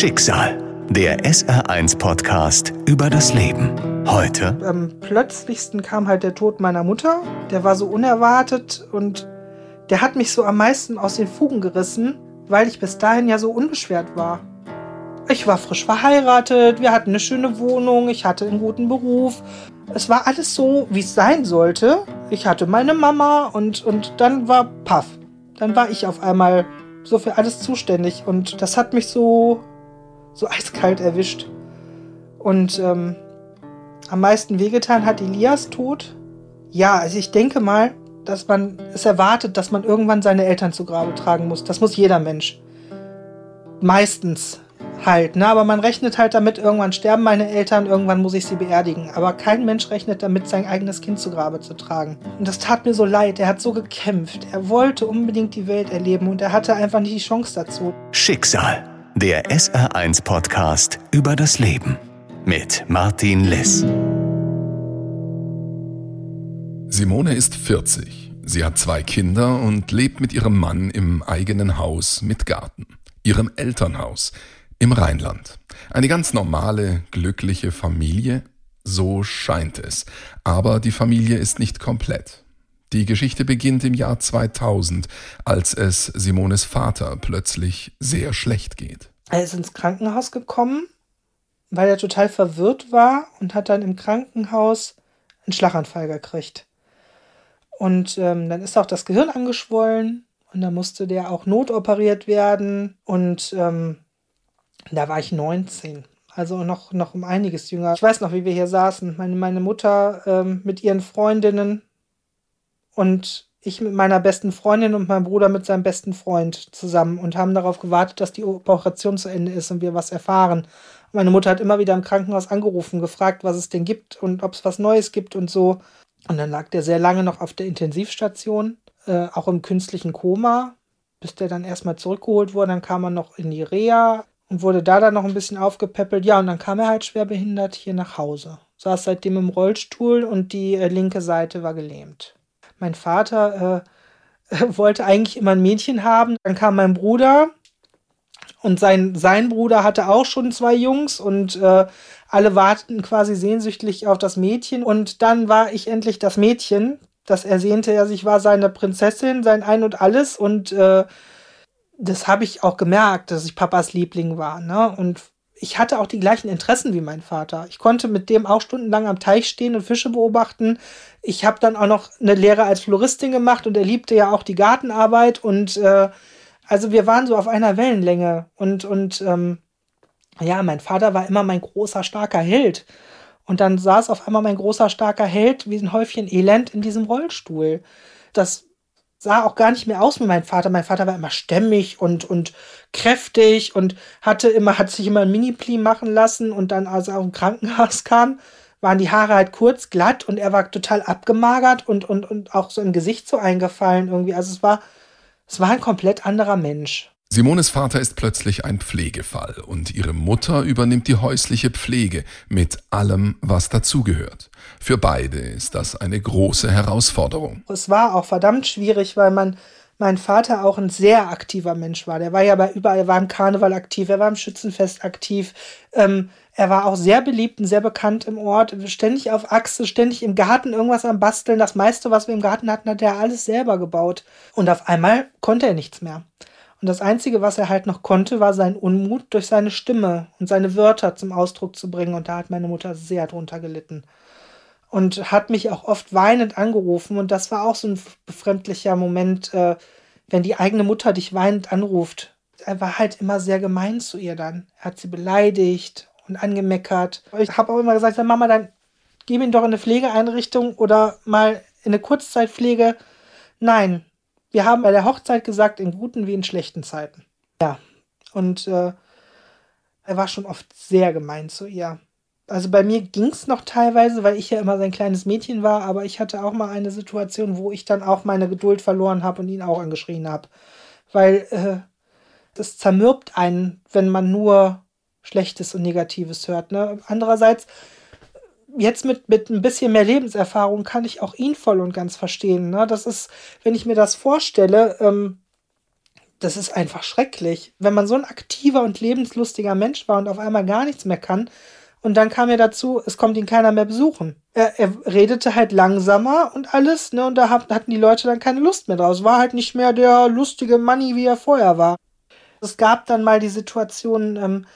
Schicksal, der SR1-Podcast über das Leben. Heute. Am plötzlichsten kam halt der Tod meiner Mutter. Der war so unerwartet und der hat mich so am meisten aus den Fugen gerissen, weil ich bis dahin ja so unbeschwert war. Ich war frisch verheiratet, wir hatten eine schöne Wohnung, ich hatte einen guten Beruf. Es war alles so, wie es sein sollte. Ich hatte meine Mama und, und dann war Paff. Dann war ich auf einmal so für alles zuständig und das hat mich so, so eiskalt erwischt. Und ähm, am meisten wehgetan hat Elias Tod. Ja, also ich denke mal, dass man es erwartet, dass man irgendwann seine Eltern zu Grabe tragen muss. Das muss jeder Mensch. Meistens halt, ne? Aber man rechnet halt damit, irgendwann sterben meine Eltern, irgendwann muss ich sie beerdigen. Aber kein Mensch rechnet damit, sein eigenes Kind zu Grabe zu tragen. Und das tat mir so leid. Er hat so gekämpft. Er wollte unbedingt die Welt erleben und er hatte einfach nicht die Chance dazu. Schicksal, der SR1-Podcast über das Leben. Mit Martin Liss. Simone ist 40. Sie hat zwei Kinder und lebt mit ihrem Mann im eigenen Haus mit Garten, ihrem Elternhaus im Rheinland. Eine ganz normale, glückliche Familie, so scheint es. Aber die Familie ist nicht komplett. Die Geschichte beginnt im Jahr 2000, als es Simones Vater plötzlich sehr schlecht geht. Er ist ins Krankenhaus gekommen, weil er total verwirrt war und hat dann im Krankenhaus einen Schlaganfall gekriegt. Und ähm, dann ist auch das Gehirn angeschwollen und dann musste der auch notoperiert werden. Und ähm, da war ich 19. Also noch, noch um einiges jünger. Ich weiß noch, wie wir hier saßen. Meine, meine Mutter ähm, mit ihren Freundinnen und ich mit meiner besten Freundin und mein Bruder mit seinem besten Freund zusammen und haben darauf gewartet, dass die Operation zu Ende ist und wir was erfahren. Meine Mutter hat immer wieder im Krankenhaus angerufen, gefragt, was es denn gibt und ob es was Neues gibt und so. Und dann lag der sehr lange noch auf der Intensivstation, äh, auch im künstlichen Koma, bis der dann erstmal zurückgeholt wurde. Dann kam er noch in die Reha und wurde da dann noch ein bisschen aufgepäppelt. Ja, und dann kam er halt schwer behindert hier nach Hause. Saß seitdem im Rollstuhl und die äh, linke Seite war gelähmt. Mein Vater äh, wollte eigentlich immer ein Mädchen haben. Dann kam mein Bruder und sein, sein Bruder hatte auch schon zwei Jungs und äh, alle warteten quasi sehnsüchtig auf das Mädchen. Und dann war ich endlich das Mädchen, das ersehnte er sich, war seine Prinzessin, sein Ein und Alles. Und äh, das habe ich auch gemerkt, dass ich Papas Liebling war. Ne? Und ich hatte auch die gleichen Interessen wie mein Vater. Ich konnte mit dem auch stundenlang am Teich stehen und Fische beobachten. Ich habe dann auch noch eine Lehre als Floristin gemacht und er liebte ja auch die Gartenarbeit. Und äh, also wir waren so auf einer Wellenlänge. Und, und ähm, ja, mein Vater war immer mein großer, starker Held. Und dann saß auf einmal mein großer, starker Held wie ein Häufchen Elend in diesem Rollstuhl. Das sah auch gar nicht mehr aus wie mein Vater. Mein Vater war immer stämmig und, und kräftig und hatte immer, hat sich immer ein Mini-Pli machen lassen und dann, als er aus dem Krankenhaus kam, waren die Haare halt kurz, glatt und er war total abgemagert und, und, und auch so im Gesicht so eingefallen irgendwie. Also es war, es war ein komplett anderer Mensch. Simones Vater ist plötzlich ein Pflegefall und ihre Mutter übernimmt die häusliche Pflege mit allem, was dazugehört. Für beide ist das eine große Herausforderung. Es war auch verdammt schwierig, weil man mein Vater auch ein sehr aktiver Mensch war. Der war ja bei überall, er war im Karneval aktiv, er war im Schützenfest aktiv. Ähm, er war auch sehr beliebt und sehr bekannt im Ort, ständig auf Achse, ständig im Garten irgendwas am Basteln. Das meiste, was wir im Garten hatten, hat er alles selber gebaut. Und auf einmal konnte er nichts mehr. Und das Einzige, was er halt noch konnte, war sein Unmut durch seine Stimme und seine Wörter zum Ausdruck zu bringen. Und da hat meine Mutter sehr drunter gelitten. Und hat mich auch oft weinend angerufen. Und das war auch so ein befremdlicher Moment, äh, wenn die eigene Mutter dich weinend anruft. Er war halt immer sehr gemein zu ihr dann. Er hat sie beleidigt und angemeckert. Ich habe auch immer gesagt, Mama, dann gib ihn doch in eine Pflegeeinrichtung oder mal in eine Kurzzeitpflege. Nein, wir haben bei der Hochzeit gesagt, in guten wie in schlechten Zeiten. Ja. Und äh, er war schon oft sehr gemein zu ihr. Also bei mir ging es noch teilweise, weil ich ja immer sein kleines Mädchen war, aber ich hatte auch mal eine Situation, wo ich dann auch meine Geduld verloren habe und ihn auch angeschrien habe. Weil äh, das zermürbt einen, wenn man nur Schlechtes und Negatives hört. Ne? Andererseits jetzt mit, mit ein bisschen mehr Lebenserfahrung kann ich auch ihn voll und ganz verstehen. Ne? Das ist, wenn ich mir das vorstelle, ähm, das ist einfach schrecklich. Wenn man so ein aktiver und lebenslustiger Mensch war und auf einmal gar nichts mehr kann. Und dann kam ja dazu, es kommt ihn keiner mehr besuchen. Er, er redete halt langsamer und alles, ne? Und da hatten die Leute dann keine Lust mehr draus. War halt nicht mehr der lustige Money, wie er vorher war. Es gab dann mal die Situation, ähm,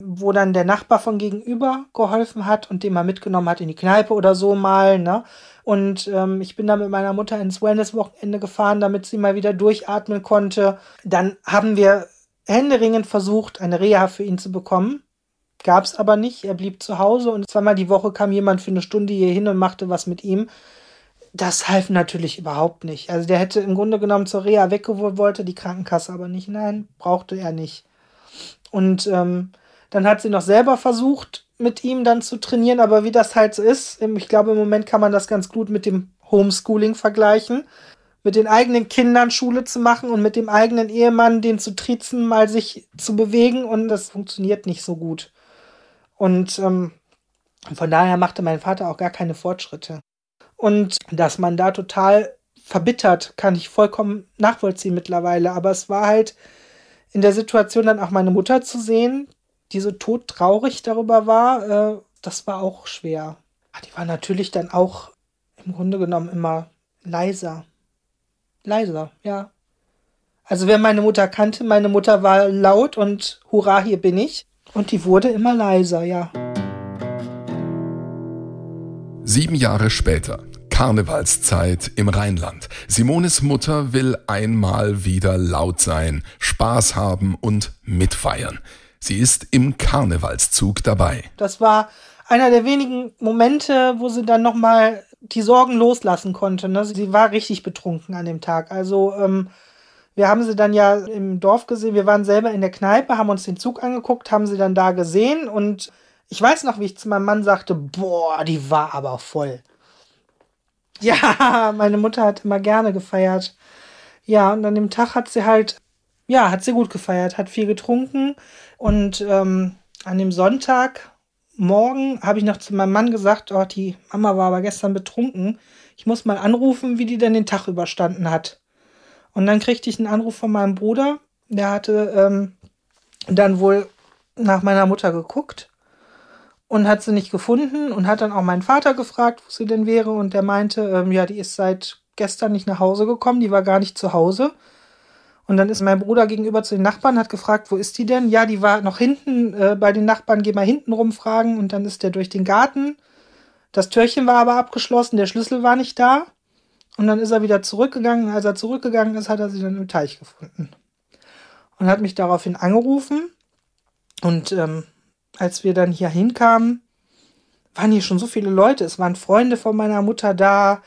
wo dann der Nachbar von gegenüber geholfen hat und den mal mitgenommen hat in die Kneipe oder so mal, ne? Und ähm, ich bin dann mit meiner Mutter ins Wellness-Wochenende gefahren, damit sie mal wieder durchatmen konnte. Dann haben wir händeringend versucht, eine Reha für ihn zu bekommen. Gab es aber nicht. Er blieb zu Hause und zweimal die Woche kam jemand für eine Stunde hier hin und machte was mit ihm. Das half natürlich überhaupt nicht. Also der hätte im Grunde genommen zur Reha weggeholt, wollte die Krankenkasse aber nicht. Nein, brauchte er nicht. Und ähm, dann hat sie noch selber versucht, mit ihm dann zu trainieren, aber wie das halt so ist, ich glaube, im Moment kann man das ganz gut mit dem Homeschooling vergleichen. Mit den eigenen Kindern Schule zu machen und mit dem eigenen Ehemann den zu trizen, mal sich zu bewegen und das funktioniert nicht so gut. Und ähm, von daher machte mein Vater auch gar keine Fortschritte. Und dass man da total verbittert, kann ich vollkommen nachvollziehen mittlerweile. Aber es war halt in der Situation dann auch meine Mutter zu sehen, die so todtraurig darüber war, äh, das war auch schwer. Ah, die war natürlich dann auch im Grunde genommen immer leiser. Leiser, ja. Also wer meine Mutter kannte, meine Mutter war laut und hurra, hier bin ich. Und die wurde immer leiser, ja. Sieben Jahre später, Karnevalszeit im Rheinland. Simones Mutter will einmal wieder laut sein, Spaß haben und mitfeiern. Sie ist im Karnevalszug dabei. Das war einer der wenigen Momente, wo sie dann nochmal die Sorgen loslassen konnte. Ne? Sie war richtig betrunken an dem Tag. Also ähm, wir haben sie dann ja im Dorf gesehen. Wir waren selber in der Kneipe, haben uns den Zug angeguckt, haben sie dann da gesehen. Und ich weiß noch, wie ich zu meinem Mann sagte, boah, die war aber voll. Ja, meine Mutter hat immer gerne gefeiert. Ja, und an dem Tag hat sie halt, ja, hat sie gut gefeiert, hat viel getrunken und ähm, an dem Sonntagmorgen habe ich noch zu meinem Mann gesagt, oh, die Mama war aber gestern betrunken. Ich muss mal anrufen, wie die denn den Tag überstanden hat. Und dann kriegte ich einen Anruf von meinem Bruder. Der hatte ähm, dann wohl nach meiner Mutter geguckt und hat sie nicht gefunden und hat dann auch meinen Vater gefragt, wo sie denn wäre. Und der meinte, ähm, ja, die ist seit gestern nicht nach Hause gekommen, die war gar nicht zu Hause. Und dann ist mein Bruder gegenüber zu den Nachbarn, hat gefragt, wo ist die denn? Ja, die war noch hinten äh, bei den Nachbarn, geh mal hinten rumfragen. Und dann ist der durch den Garten. Das Türchen war aber abgeschlossen, der Schlüssel war nicht da. Und dann ist er wieder zurückgegangen. Als er zurückgegangen ist, hat er sie dann im Teich gefunden. Und hat mich daraufhin angerufen. Und ähm, als wir dann hier hinkamen, waren hier schon so viele Leute. Es waren Freunde von meiner Mutter da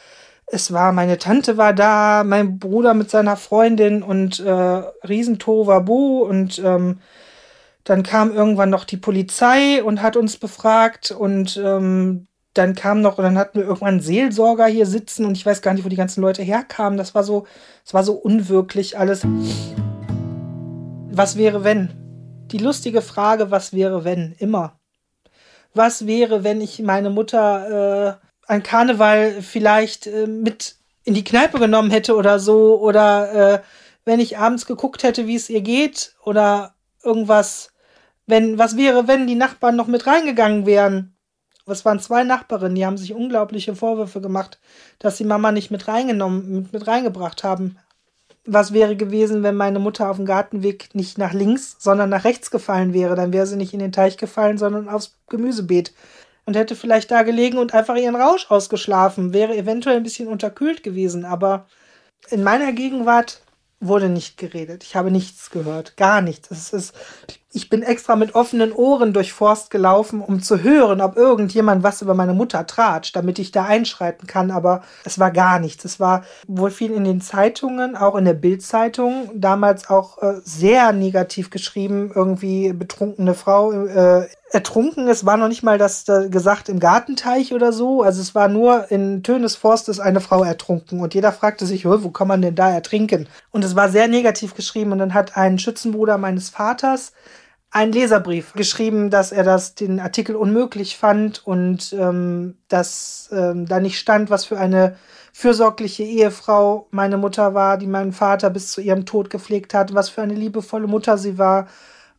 es war, meine Tante war da, mein Bruder mit seiner Freundin und äh, Riesentohuwabu und ähm, dann kam irgendwann noch die Polizei und hat uns befragt und ähm, dann kam noch, und dann hatten wir irgendwann einen Seelsorger hier sitzen und ich weiß gar nicht, wo die ganzen Leute herkamen. Das war so, es war so unwirklich alles. Was wäre, wenn? Die lustige Frage, was wäre, wenn? Immer. Was wäre, wenn ich meine Mutter äh, an Karneval vielleicht äh, mit in die Kneipe genommen hätte oder so oder äh, wenn ich abends geguckt hätte, wie es ihr geht oder irgendwas, wenn was wäre, wenn die Nachbarn noch mit reingegangen wären. Was waren zwei Nachbarinnen, die haben sich unglaubliche Vorwürfe gemacht, dass sie Mama nicht mit reingenommen, mit, mit reingebracht haben. Was wäre gewesen, wenn meine Mutter auf dem Gartenweg nicht nach links, sondern nach rechts gefallen wäre? Dann wäre sie nicht in den Teich gefallen, sondern aufs Gemüsebeet und hätte vielleicht da gelegen und einfach ihren Rausch ausgeschlafen, wäre eventuell ein bisschen unterkühlt gewesen, aber in meiner Gegenwart wurde nicht geredet. Ich habe nichts gehört, gar nichts. Es ist, ich bin extra mit offenen Ohren durch Forst gelaufen, um zu hören, ob irgendjemand was über meine Mutter tratscht, damit ich da einschreiten kann. Aber es war gar nichts. Es war wohl viel in den Zeitungen, auch in der Bildzeitung, damals auch äh, sehr negativ geschrieben, irgendwie betrunkene Frau äh, ertrunken. Es war noch nicht mal das da gesagt im Gartenteich oder so. Also es war nur in Tönes Forst ist eine Frau ertrunken. Und jeder fragte sich, wo kann man denn da ertrinken? Und es war sehr negativ geschrieben. Und dann hat ein Schützenbruder meines Vaters einen Leserbrief geschrieben, dass er das den Artikel unmöglich fand und ähm, dass ähm, da nicht stand, was für eine fürsorgliche Ehefrau meine Mutter war, die meinen Vater bis zu ihrem Tod gepflegt hat, was für eine liebevolle Mutter sie war.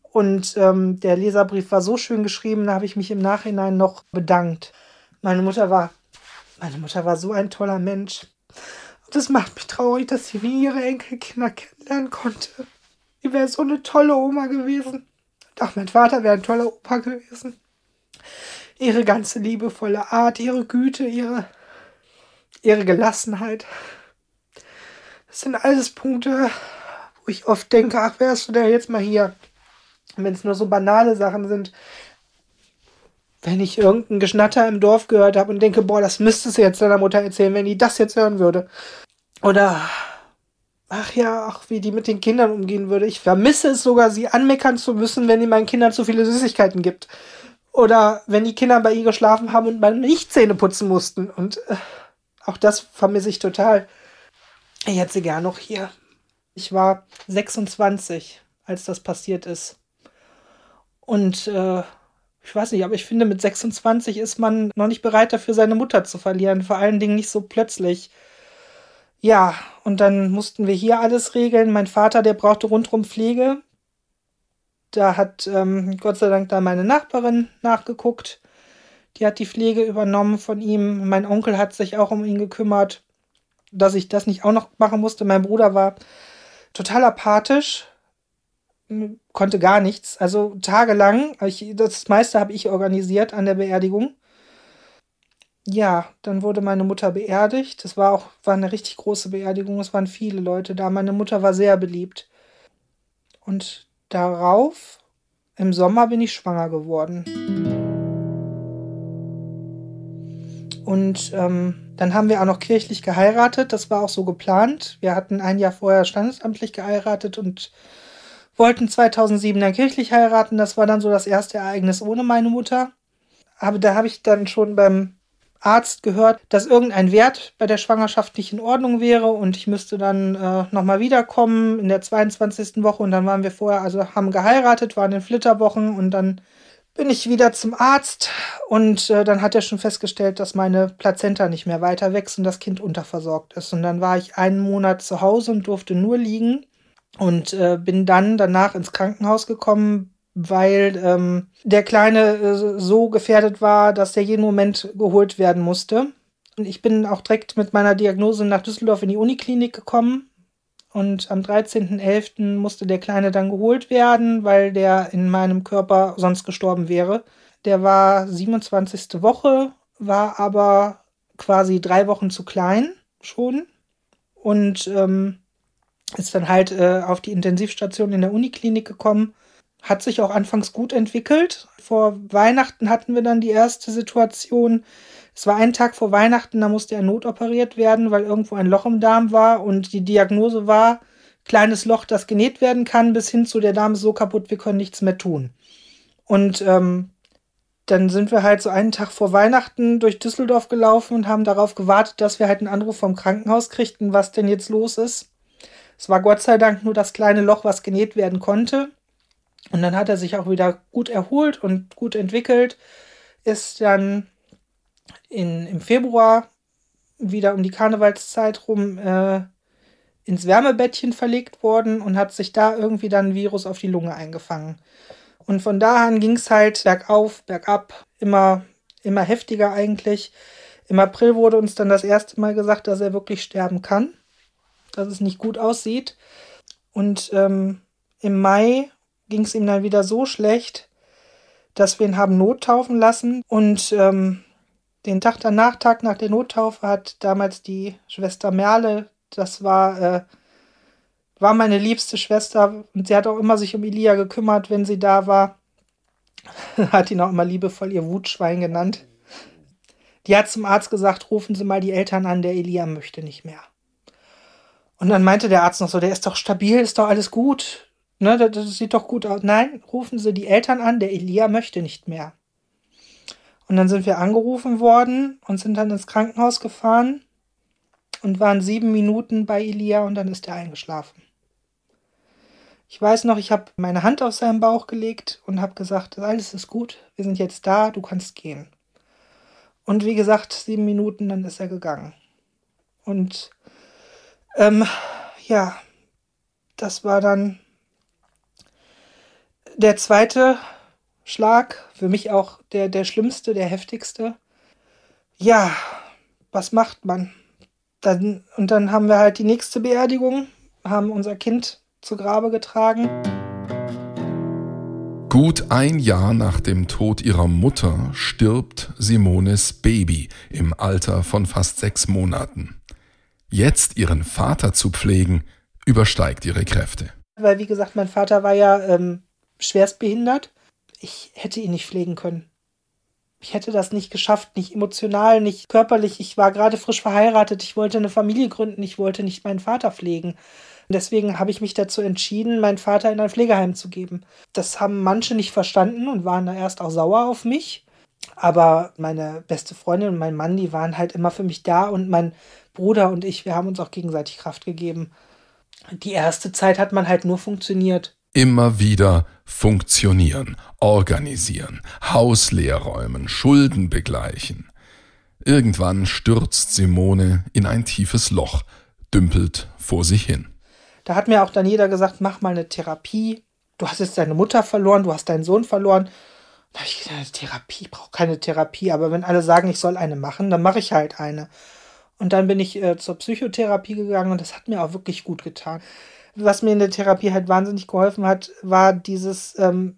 Und ähm, der Leserbrief war so schön geschrieben, da habe ich mich im Nachhinein noch bedankt. Meine Mutter war, meine Mutter war so ein toller Mensch. Und es macht mich traurig, dass sie nie ihre Enkelkinder kennenlernen konnte. Sie wäre so eine tolle Oma gewesen. Ach, mein Vater wäre ein toller Opa gewesen. Ihre ganze liebevolle Art, ihre Güte, ihre, ihre Gelassenheit. Das sind alles Punkte, wo ich oft denke, ach, wärst du denn jetzt mal hier? Wenn es nur so banale Sachen sind. Wenn ich irgendeinen Geschnatter im Dorf gehört habe und denke, boah, das müsstest du jetzt deiner Mutter erzählen, wenn die das jetzt hören würde. Oder ach ja, ach, wie die mit den Kindern umgehen würde. Ich vermisse es sogar, sie anmeckern zu müssen, wenn die meinen Kindern zu viele Süßigkeiten gibt. Oder wenn die Kinder bei ihr geschlafen haben und man nicht Zähne putzen mussten. Und äh, auch das vermisse ich total. Ich hätte sie gern noch hier. Ich war 26, als das passiert ist. Und äh, ich weiß nicht, aber ich finde, mit 26 ist man noch nicht bereit dafür, seine Mutter zu verlieren. Vor allen Dingen nicht so plötzlich. Ja, und dann mussten wir hier alles regeln. Mein Vater, der brauchte rundrum Pflege. Da hat ähm, Gott sei Dank da meine Nachbarin nachgeguckt. Die hat die Pflege übernommen von ihm. Mein Onkel hat sich auch um ihn gekümmert, dass ich das nicht auch noch machen musste. Mein Bruder war total apathisch, konnte gar nichts. Also tagelang, ich, das meiste habe ich organisiert an der Beerdigung ja, dann wurde meine Mutter beerdigt. Das war auch war eine richtig große Beerdigung. Es waren viele Leute da. Meine Mutter war sehr beliebt. Und darauf, im Sommer, bin ich schwanger geworden. Und ähm, dann haben wir auch noch kirchlich geheiratet. Das war auch so geplant. Wir hatten ein Jahr vorher standesamtlich geheiratet und wollten 2007 dann kirchlich heiraten. Das war dann so das erste Ereignis ohne meine Mutter. Aber da habe ich dann schon beim Arzt gehört, dass irgendein Wert bei der Schwangerschaft nicht in Ordnung wäre und ich müsste dann äh, nochmal wiederkommen in der 22. Woche und dann waren wir vorher, also haben geheiratet, waren in Flitterwochen und dann bin ich wieder zum Arzt und äh, dann hat er schon festgestellt, dass meine Plazenta nicht mehr weiter wächst und das Kind unterversorgt ist. Und dann war ich einen Monat zu Hause und durfte nur liegen und äh, bin dann danach ins Krankenhaus gekommen, weil ähm, der Kleine äh, so gefährdet war, dass der jeden Moment geholt werden musste. Und ich bin auch direkt mit meiner Diagnose nach Düsseldorf in die Uniklinik gekommen. Und am 13.11. musste der Kleine dann geholt werden, weil der in meinem Körper sonst gestorben wäre. Der war 27. Woche, war aber quasi drei Wochen zu klein schon. Und ähm, ist dann halt äh, auf die Intensivstation in der Uniklinik gekommen hat sich auch anfangs gut entwickelt. Vor Weihnachten hatten wir dann die erste Situation. Es war ein Tag vor Weihnachten, da musste er notoperiert werden, weil irgendwo ein Loch im Darm war und die Diagnose war, kleines Loch, das genäht werden kann, bis hin zu der Darm ist so kaputt, wir können nichts mehr tun. Und ähm, dann sind wir halt so einen Tag vor Weihnachten durch Düsseldorf gelaufen und haben darauf gewartet, dass wir halt einen Anruf vom Krankenhaus kriegten, was denn jetzt los ist. Es war Gott sei Dank nur das kleine Loch, was genäht werden konnte. Und dann hat er sich auch wieder gut erholt und gut entwickelt, ist dann in, im Februar wieder um die Karnevalszeit rum äh, ins Wärmebettchen verlegt worden und hat sich da irgendwie dann ein Virus auf die Lunge eingefangen. Und von da an ging es halt bergauf, bergab, immer, immer heftiger eigentlich. Im April wurde uns dann das erste Mal gesagt, dass er wirklich sterben kann, dass es nicht gut aussieht. Und ähm, im Mai ging es ihm dann wieder so schlecht, dass wir ihn haben nottaufen lassen. Und ähm, den Tag danach, Tag nach der Nottaufe, hat damals die Schwester Merle, das war, äh, war meine liebste Schwester und sie hat auch immer sich um Elia gekümmert, wenn sie da war. hat ihn auch immer liebevoll ihr Wutschwein genannt. Die hat zum Arzt gesagt, rufen Sie mal die Eltern an, der Elia möchte nicht mehr. Und dann meinte der Arzt noch so, der ist doch stabil, ist doch alles gut. Ne, das, das sieht doch gut aus. Nein, rufen Sie die Eltern an, der Elia möchte nicht mehr. Und dann sind wir angerufen worden und sind dann ins Krankenhaus gefahren und waren sieben Minuten bei Elia und dann ist er eingeschlafen. Ich weiß noch, ich habe meine Hand auf seinen Bauch gelegt und habe gesagt, alles ist gut, wir sind jetzt da, du kannst gehen. Und wie gesagt, sieben Minuten, dann ist er gegangen. Und ähm, ja, das war dann der zweite Schlag, für mich auch der, der schlimmste, der heftigste. Ja, was macht man? Dann, und dann haben wir halt die nächste Beerdigung, haben unser Kind zu Grabe getragen. Gut ein Jahr nach dem Tod ihrer Mutter stirbt Simones Baby im Alter von fast sechs Monaten. Jetzt ihren Vater zu pflegen, übersteigt ihre Kräfte. Weil, wie gesagt, mein Vater war ja ähm, schwerstbehindert. Ich hätte ihn nicht pflegen können. Ich hätte das nicht geschafft, nicht emotional, nicht körperlich. Ich war gerade frisch verheiratet. Ich wollte eine Familie gründen. Ich wollte nicht meinen Vater pflegen. Deswegen habe ich mich dazu entschieden, meinen Vater in ein Pflegeheim zu geben. Das haben manche nicht verstanden und waren da erst auch sauer auf mich. Aber meine beste Freundin und mein Mann, die waren halt immer für mich da und mein Bruder und ich, wir haben uns auch gegenseitig Kraft gegeben. Die erste Zeit hat man halt nur funktioniert. Immer wieder funktionieren, organisieren, Haus leerräumen, Schulden begleichen. Irgendwann stürzt Simone in ein tiefes Loch, dümpelt vor sich hin. Da hat mir auch dann jeder gesagt, mach mal eine Therapie. Du hast jetzt deine Mutter verloren, du hast deinen Sohn verloren. Da habe ich gesagt, Therapie, ich brauche keine Therapie. Aber wenn alle sagen, ich soll eine machen, dann mache ich halt eine. Und dann bin ich äh, zur Psychotherapie gegangen und das hat mir auch wirklich gut getan. Was mir in der Therapie halt wahnsinnig geholfen hat, war dieses, ähm,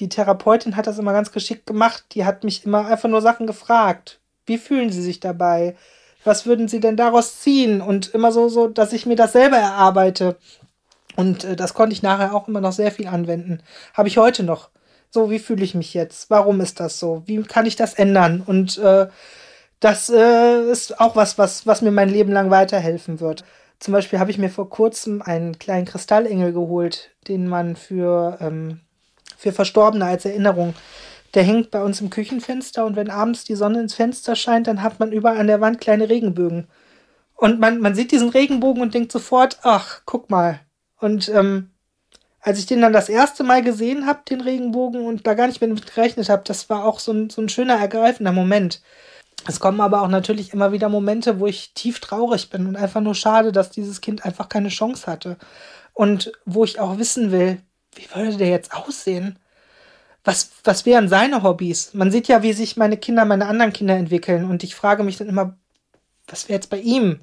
die Therapeutin hat das immer ganz geschickt gemacht. Die hat mich immer einfach nur Sachen gefragt. Wie fühlen Sie sich dabei? was würden sie denn daraus ziehen? Und immer so, so, dass ich mir das selber erarbeite. Und äh, das konnte ich nachher auch immer noch sehr viel anwenden. Habe ich heute noch. So, wie fühle ich mich jetzt? Warum ist das so? Wie kann ich das ändern? Und äh, das äh, ist auch was, was, was mir mein Leben lang weiterhelfen wird. Zum Beispiel habe ich mir vor kurzem einen kleinen Kristallengel geholt, den man für, ähm, für Verstorbene als Erinnerung der hängt bei uns im Küchenfenster und wenn abends die Sonne ins Fenster scheint, dann hat man überall an der Wand kleine Regenbögen. Und man, man sieht diesen Regenbogen und denkt sofort, ach, guck mal. Und ähm, als ich den dann das erste Mal gesehen habe, den Regenbogen, und da gar nicht mit gerechnet habe, das war auch so ein, so ein schöner, ergreifender Moment. Es kommen aber auch natürlich immer wieder Momente, wo ich tief traurig bin und einfach nur schade, dass dieses Kind einfach keine Chance hatte. Und wo ich auch wissen will, wie würde der jetzt aussehen? was, was wären seine Hobbys? Man sieht ja, wie sich meine Kinder, meine anderen Kinder entwickeln. Und ich frage mich dann immer, was wäre jetzt bei ihm?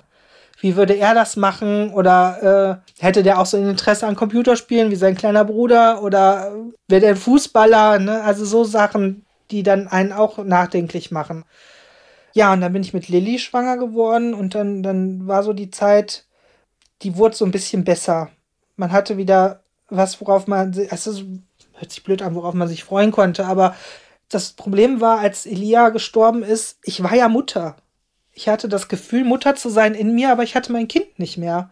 Wie würde er das machen? Oder äh, hätte der auch so ein Interesse an Computerspielen wie sein kleiner Bruder? Oder wäre der Fußballer? Ne? Also so Sachen, die dann einen auch nachdenklich machen. Ja, und dann bin ich mit Lilly schwanger geworden und dann, dann war so die Zeit, die wurde so ein bisschen besser. Man hatte wieder was, worauf man, also hört sich blöd an, worauf man sich freuen konnte, aber das Problem war, als Elia gestorben ist, ich war ja Mutter. Ich hatte das Gefühl, Mutter zu sein in mir, aber ich hatte mein Kind nicht mehr.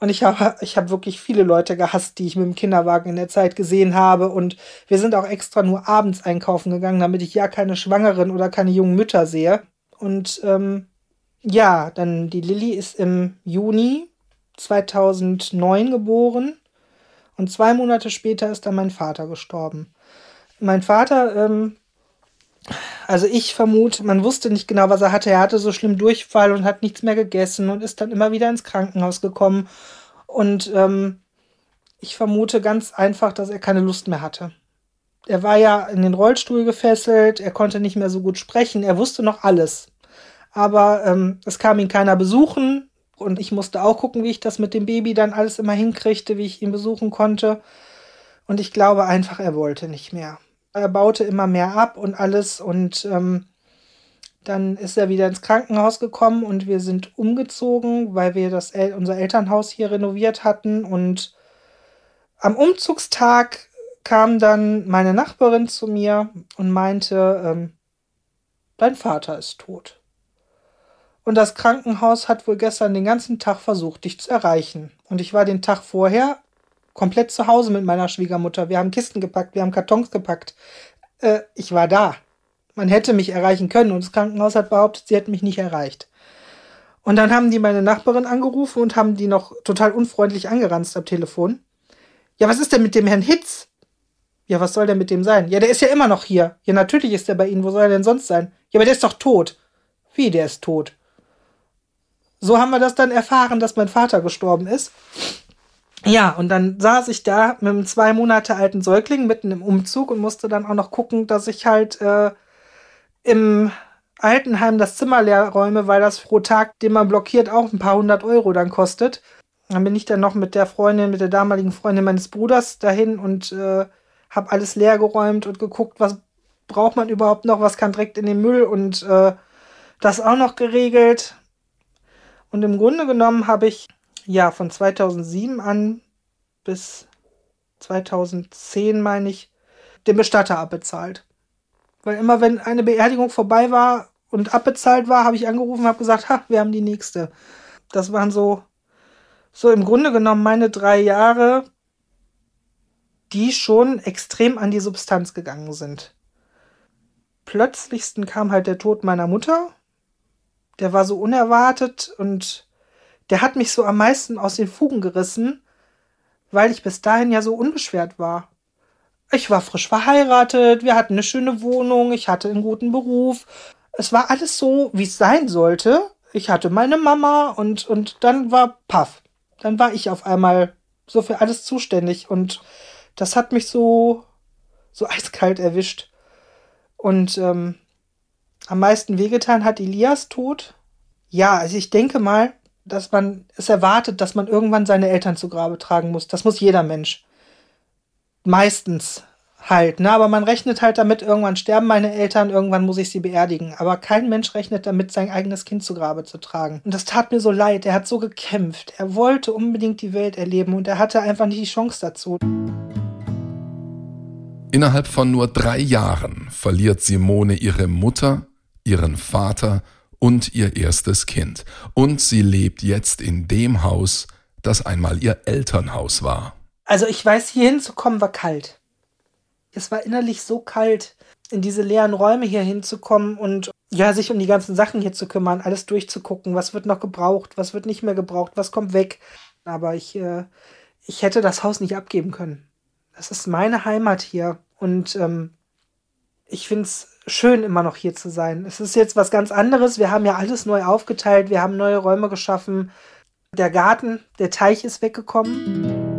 Und ich habe ich hab wirklich viele Leute gehasst, die ich mit dem Kinderwagen in der Zeit gesehen habe. Und wir sind auch extra nur abends einkaufen gegangen, damit ich ja keine Schwangeren oder keine jungen Mütter sehe. Und ähm, ja, dann die Lilly ist im Juni 2009 geboren. Und zwei Monate später ist dann mein Vater gestorben. Mein Vater, ähm, also ich vermute, man wusste nicht genau, was er hatte. Er hatte so schlimm Durchfall und hat nichts mehr gegessen und ist dann immer wieder ins Krankenhaus gekommen. Und ähm, ich vermute ganz einfach, dass er keine Lust mehr hatte. Er war ja in den Rollstuhl gefesselt, er konnte nicht mehr so gut sprechen, er wusste noch alles. Aber ähm, es kam ihn keiner besuchen, und ich musste auch gucken, wie ich das mit dem Baby dann alles immer hinkriegte, wie ich ihn besuchen konnte. Und ich glaube einfach, er wollte nicht mehr. Er baute immer mehr ab und alles. Und ähm, dann ist er wieder ins Krankenhaus gekommen und wir sind umgezogen, weil wir das El unser Elternhaus hier renoviert hatten. Und am Umzugstag kam dann meine Nachbarin zu mir und meinte, ähm, dein Vater ist tot. Und das Krankenhaus hat wohl gestern den ganzen Tag versucht, dich zu erreichen. Und ich war den Tag vorher komplett zu Hause mit meiner Schwiegermutter. Wir haben Kisten gepackt, wir haben Kartons gepackt. Äh, ich war da. Man hätte mich erreichen können und das Krankenhaus hat behauptet, sie hätten mich nicht erreicht. Und dann haben die meine Nachbarin angerufen und haben die noch total unfreundlich angeranzt am Telefon. Ja, was ist denn mit dem Herrn Hitz? Ja, was soll denn mit dem sein? Ja, der ist ja immer noch hier. Ja, natürlich ist er bei Ihnen. Wo soll er denn sonst sein? Ja, aber der ist doch tot. Wie, der ist tot? So haben wir das dann erfahren, dass mein Vater gestorben ist. Ja, und dann saß ich da mit einem zwei Monate alten Säugling mitten im Umzug und musste dann auch noch gucken, dass ich halt äh, im Altenheim das Zimmer leer räume, weil das pro Tag, den man blockiert, auch ein paar hundert Euro dann kostet. Dann bin ich dann noch mit der Freundin, mit der damaligen Freundin meines Bruders dahin und äh, habe alles leer geräumt und geguckt, was braucht man überhaupt noch, was kann direkt in den Müll und äh, das auch noch geregelt. Und im Grunde genommen habe ich ja von 2007 an bis 2010, meine ich, den Bestatter abbezahlt. Weil immer wenn eine Beerdigung vorbei war und abbezahlt war, habe ich angerufen und habe gesagt, ha, wir haben die nächste. Das waren so, so im Grunde genommen meine drei Jahre, die schon extrem an die Substanz gegangen sind. Plötzlichsten kam halt der Tod meiner Mutter. Der war so unerwartet und der hat mich so am meisten aus den Fugen gerissen, weil ich bis dahin ja so unbeschwert war. Ich war frisch verheiratet, wir hatten eine schöne Wohnung, ich hatte einen guten Beruf. Es war alles so, wie es sein sollte. Ich hatte meine Mama und, und dann war Paff. Dann war ich auf einmal so für alles zuständig und das hat mich so, so eiskalt erwischt. Und ähm, am meisten wehgetan hat Elias Tod. Ja, also ich denke mal, dass man es erwartet, dass man irgendwann seine Eltern zu Grabe tragen muss. Das muss jeder Mensch. Meistens halt, ne? Aber man rechnet halt damit, irgendwann sterben meine Eltern, irgendwann muss ich sie beerdigen. Aber kein Mensch rechnet damit, sein eigenes Kind zu Grabe zu tragen. Und das tat mir so leid. Er hat so gekämpft. Er wollte unbedingt die Welt erleben und er hatte einfach nicht die Chance dazu. Innerhalb von nur drei Jahren verliert Simone ihre Mutter, ihren Vater und ihr erstes Kind. Und sie lebt jetzt in dem Haus, das einmal ihr Elternhaus war. Also ich weiß, hier hinzukommen war kalt. Es war innerlich so kalt, in diese leeren Räume hier hinzukommen und ja, sich um die ganzen Sachen hier zu kümmern, alles durchzugucken, was wird noch gebraucht, was wird nicht mehr gebraucht, was kommt weg. Aber ich, äh, ich hätte das Haus nicht abgeben können. Das ist meine Heimat hier und ähm, ich finde es schön, immer noch hier zu sein. Es ist jetzt was ganz anderes. Wir haben ja alles neu aufgeteilt. Wir haben neue Räume geschaffen. Der Garten, der Teich ist weggekommen.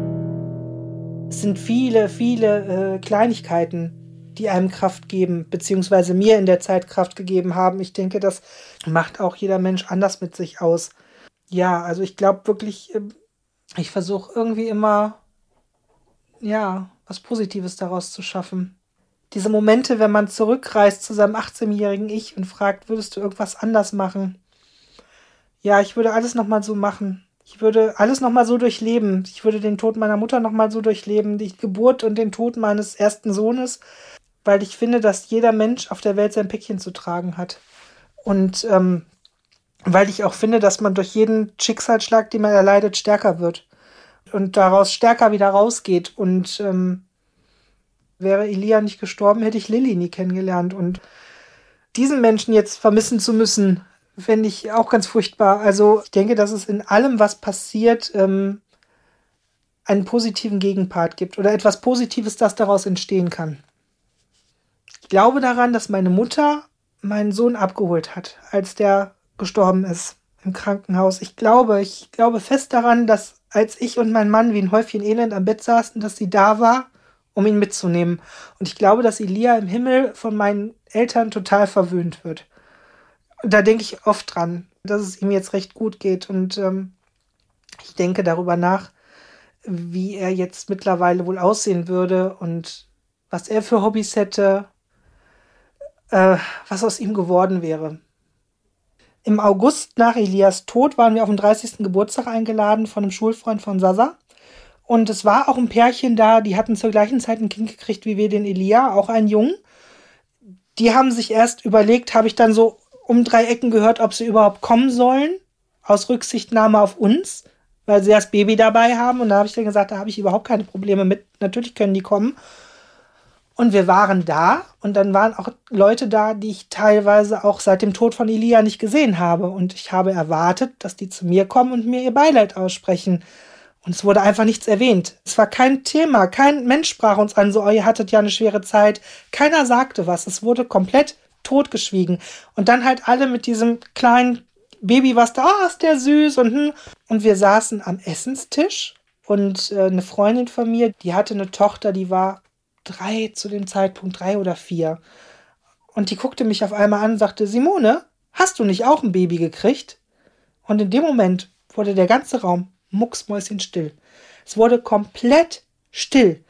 Es sind viele, viele äh, Kleinigkeiten, die einem Kraft geben, beziehungsweise mir in der Zeit Kraft gegeben haben. Ich denke, das macht auch jeder Mensch anders mit sich aus. Ja, also ich glaube wirklich, äh, ich versuche irgendwie immer, ja, was Positives daraus zu schaffen diese Momente, wenn man zurückreist zu seinem 18-jährigen Ich und fragt, würdest du irgendwas anders machen? Ja, ich würde alles nochmal so machen. Ich würde alles nochmal so durchleben. Ich würde den Tod meiner Mutter nochmal so durchleben, die Geburt und den Tod meines ersten Sohnes, weil ich finde, dass jeder Mensch auf der Welt sein Päckchen zu tragen hat. Und ähm, weil ich auch finde, dass man durch jeden Schicksalsschlag, den man erleidet, stärker wird und daraus stärker wieder rausgeht und ähm, Wäre Elia nicht gestorben, hätte ich Lilly nie kennengelernt. Und diesen Menschen jetzt vermissen zu müssen, fände ich auch ganz furchtbar. Also ich denke, dass es in allem, was passiert, ähm, einen positiven Gegenpart gibt oder etwas Positives, das daraus entstehen kann. Ich glaube daran, dass meine Mutter meinen Sohn abgeholt hat, als der gestorben ist im Krankenhaus. Ich glaube, ich glaube fest daran, dass als ich und mein Mann wie ein Häufchen Elend am Bett saßen, dass sie da war um ihn mitzunehmen. Und ich glaube, dass Elia im Himmel von meinen Eltern total verwöhnt wird. Da denke ich oft dran, dass es ihm jetzt recht gut geht. Und ähm, ich denke darüber nach, wie er jetzt mittlerweile wohl aussehen würde und was er für Hobbys hätte, äh, was aus ihm geworden wäre. Im August nach Elias Tod waren wir auf den 30. Geburtstag eingeladen von einem Schulfreund von Sasa. Und es war auch ein Pärchen da, die hatten zur gleichen Zeit ein Kind gekriegt wie wir den Elia, auch einen Jungen. Die haben sich erst überlegt, habe ich dann so um drei Ecken gehört, ob sie überhaupt kommen sollen, aus Rücksichtnahme auf uns, weil sie das Baby dabei haben. Und da habe ich dann gesagt, da habe ich überhaupt keine Probleme mit. Natürlich können die kommen. Und wir waren da und dann waren auch Leute da, die ich teilweise auch seit dem Tod von Elia nicht gesehen habe. Und ich habe erwartet, dass die zu mir kommen und mir ihr Beileid aussprechen. Und es wurde einfach nichts erwähnt. Es war kein Thema. Kein Mensch sprach uns an, so, oh, ihr hattet ja eine schwere Zeit. Keiner sagte was. Es wurde komplett totgeschwiegen. Und dann halt alle mit diesem kleinen Baby, was da, oh, ist der süß und hm. Und wir saßen am Essenstisch und äh, eine Freundin von mir, die hatte eine Tochter, die war drei zu dem Zeitpunkt, drei oder vier. Und die guckte mich auf einmal an und sagte, Simone, hast du nicht auch ein Baby gekriegt? Und in dem Moment wurde der ganze Raum mucksmäuschenstill. Es wurde komplett still.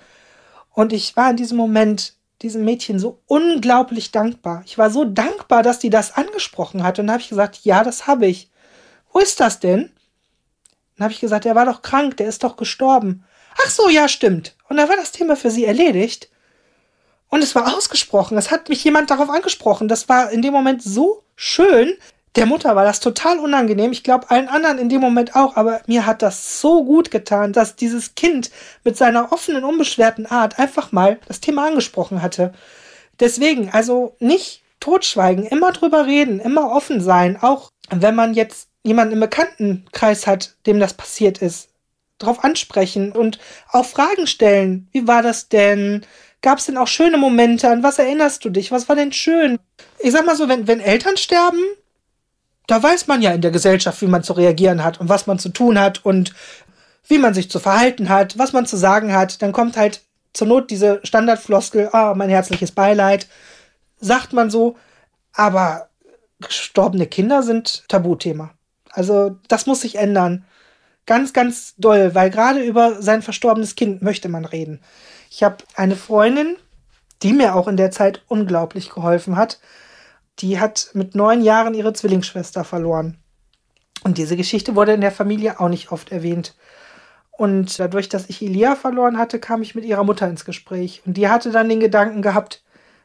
Und ich war in diesem Moment diesem Mädchen so unglaublich dankbar. Ich war so dankbar, dass die das angesprochen hat. Und dann habe ich gesagt, ja, das habe ich. Wo ist das denn? Dann habe ich gesagt, der war doch krank, der ist doch gestorben. Ach so, ja, stimmt. Und dann war das Thema für sie erledigt. Und es war ausgesprochen. Es hat mich jemand darauf angesprochen. Das war in dem Moment so schön, der Mutter war das total unangenehm. Ich glaube, allen anderen in dem Moment auch. Aber mir hat das so gut getan, dass dieses Kind mit seiner offenen, unbeschwerten Art einfach mal das Thema angesprochen hatte. Deswegen, also nicht totschweigen, immer drüber reden, immer offen sein. Auch wenn man jetzt jemanden im Bekanntenkreis hat, dem das passiert ist. Drauf ansprechen und auch Fragen stellen. Wie war das denn? Gab es denn auch schöne Momente? An was erinnerst du dich? Was war denn schön? Ich sag mal so, wenn, wenn Eltern sterben, da weiß man ja in der Gesellschaft, wie man zu reagieren hat und was man zu tun hat und wie man sich zu verhalten hat, was man zu sagen hat. Dann kommt halt zur Not diese Standardfloskel, ah, mein herzliches Beileid, sagt man so. Aber gestorbene Kinder sind Tabuthema. Also das muss sich ändern. Ganz, ganz doll, weil gerade über sein verstorbenes Kind möchte man reden. Ich habe eine Freundin, die mir auch in der Zeit unglaublich geholfen hat die hat mit neun Jahren ihre Zwillingsschwester verloren. Und diese Geschichte wurde in der Familie auch nicht oft erwähnt. Und dadurch, dass ich Elia verloren hatte, kam ich mit ihrer Mutter ins Gespräch. Und die hatte dann den Gedanken gehabt,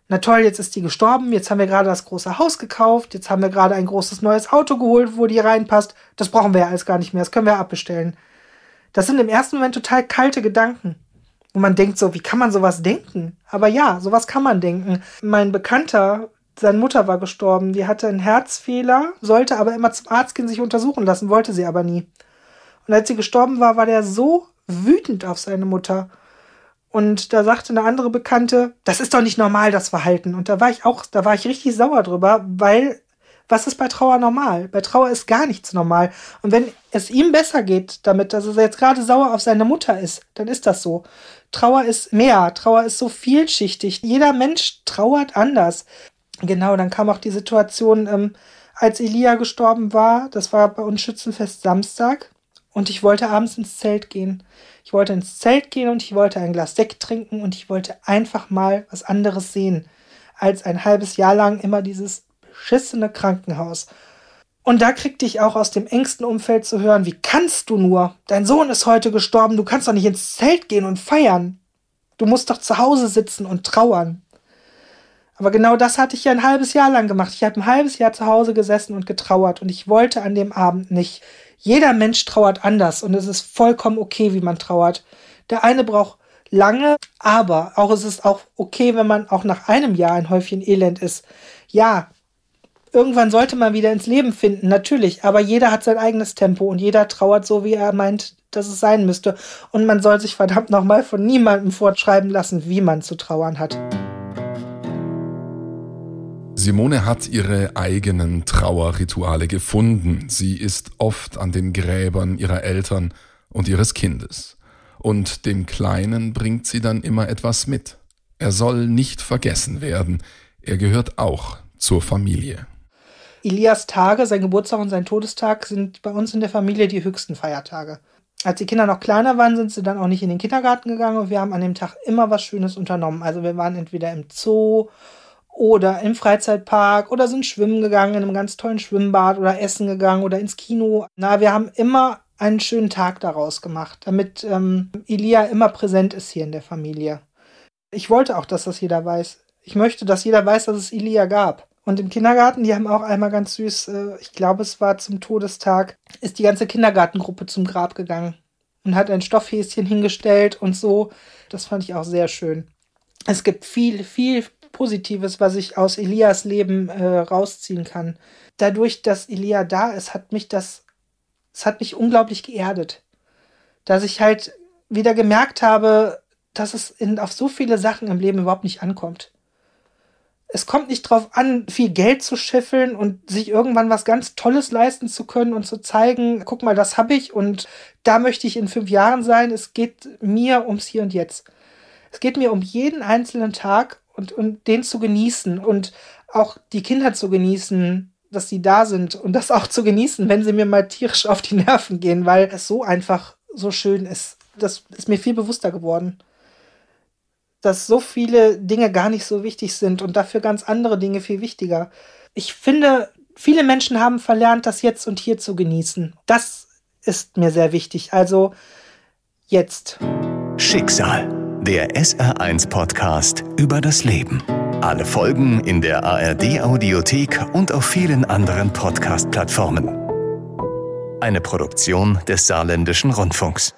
na toll, jetzt ist die gestorben, jetzt haben wir gerade das große Haus gekauft, jetzt haben wir gerade ein großes neues Auto geholt, wo die reinpasst. Das brauchen wir ja alles gar nicht mehr, das können wir abbestellen. Das sind im ersten Moment total kalte Gedanken. Und man denkt so, wie kann man sowas denken? Aber ja, sowas kann man denken. Mein Bekannter, seine Mutter war gestorben. Die hatte einen Herzfehler, sollte aber immer zum Arzt gehen, sich untersuchen lassen, wollte sie aber nie. Und als sie gestorben war, war der so wütend auf seine Mutter. Und da sagte eine andere Bekannte, das ist doch nicht normal, das Verhalten. Und da war ich auch, da war ich richtig sauer drüber, weil was ist bei Trauer normal? Bei Trauer ist gar nichts normal. Und wenn es ihm besser geht damit, dass er jetzt gerade sauer auf seine Mutter ist, dann ist das so. Trauer ist mehr. Trauer ist so vielschichtig. Jeder Mensch trauert anders. Genau, dann kam auch die Situation, ähm, als Elia gestorben war. Das war bei uns Schützenfest Samstag. Und ich wollte abends ins Zelt gehen. Ich wollte ins Zelt gehen und ich wollte ein Glas Sekt trinken und ich wollte einfach mal was anderes sehen, als ein halbes Jahr lang immer dieses beschissene Krankenhaus. Und da kriegte ich auch aus dem engsten Umfeld zu hören, wie kannst du nur? Dein Sohn ist heute gestorben, du kannst doch nicht ins Zelt gehen und feiern. Du musst doch zu Hause sitzen und trauern. Aber genau das hatte ich ja ein halbes Jahr lang gemacht. Ich habe ein halbes Jahr zu Hause gesessen und getrauert und ich wollte an dem Abend nicht. Jeder Mensch trauert anders und es ist vollkommen okay, wie man trauert. Der eine braucht lange, aber auch es ist auch okay, wenn man auch nach einem Jahr ein Häufchen Elend ist. Ja, irgendwann sollte man wieder ins Leben finden, natürlich, aber jeder hat sein eigenes Tempo und jeder trauert so, wie er meint, dass es sein müsste. Und man soll sich verdammt nochmal von niemandem vorschreiben lassen, wie man zu trauern hat. Simone hat ihre eigenen Trauerrituale gefunden. Sie ist oft an den Gräbern ihrer Eltern und ihres Kindes. Und dem Kleinen bringt sie dann immer etwas mit. Er soll nicht vergessen werden. Er gehört auch zur Familie. Elias Tage, sein Geburtstag und sein Todestag, sind bei uns in der Familie die höchsten Feiertage. Als die Kinder noch kleiner waren, sind sie dann auch nicht in den Kindergarten gegangen und wir haben an dem Tag immer was Schönes unternommen. Also wir waren entweder im Zoo oder im Freizeitpark oder sind schwimmen gegangen in einem ganz tollen Schwimmbad oder essen gegangen oder ins Kino. Na, wir haben immer einen schönen Tag daraus gemacht, damit ähm, Elia immer präsent ist hier in der Familie. Ich wollte auch, dass das jeder weiß. Ich möchte, dass jeder weiß, dass es Elia gab. Und im Kindergarten, die haben auch einmal ganz süß, äh, ich glaube, es war zum Todestag, ist die ganze Kindergartengruppe zum Grab gegangen und hat ein Stoffhäschen hingestellt und so. Das fand ich auch sehr schön. Es gibt viel, viel Positives, was ich aus Elias Leben äh, rausziehen kann. Dadurch, dass Elia da ist, hat mich das, es hat mich unglaublich geerdet. dass ich halt wieder gemerkt habe, dass es in, auf so viele Sachen im Leben überhaupt nicht ankommt. Es kommt nicht drauf an, viel Geld zu scheffeln und sich irgendwann was ganz Tolles leisten zu können und zu zeigen, guck mal, das habe ich und da möchte ich in fünf Jahren sein. Es geht mir ums Hier und Jetzt. Es geht mir um jeden einzelnen Tag und um den zu genießen und auch die Kinder zu genießen, dass sie da sind und das auch zu genießen, wenn sie mir mal tierisch auf die Nerven gehen, weil es so einfach so schön ist. Das ist mir viel bewusster geworden. Dass so viele Dinge gar nicht so wichtig sind und dafür ganz andere Dinge viel wichtiger. Ich finde, viele Menschen haben verlernt, das jetzt und hier zu genießen. Das ist mir sehr wichtig. Also jetzt. Schicksal. Der SR1 Podcast über das Leben. Alle Folgen in der ARD Audiothek und auf vielen anderen Podcast-Plattformen. Eine Produktion des Saarländischen Rundfunks.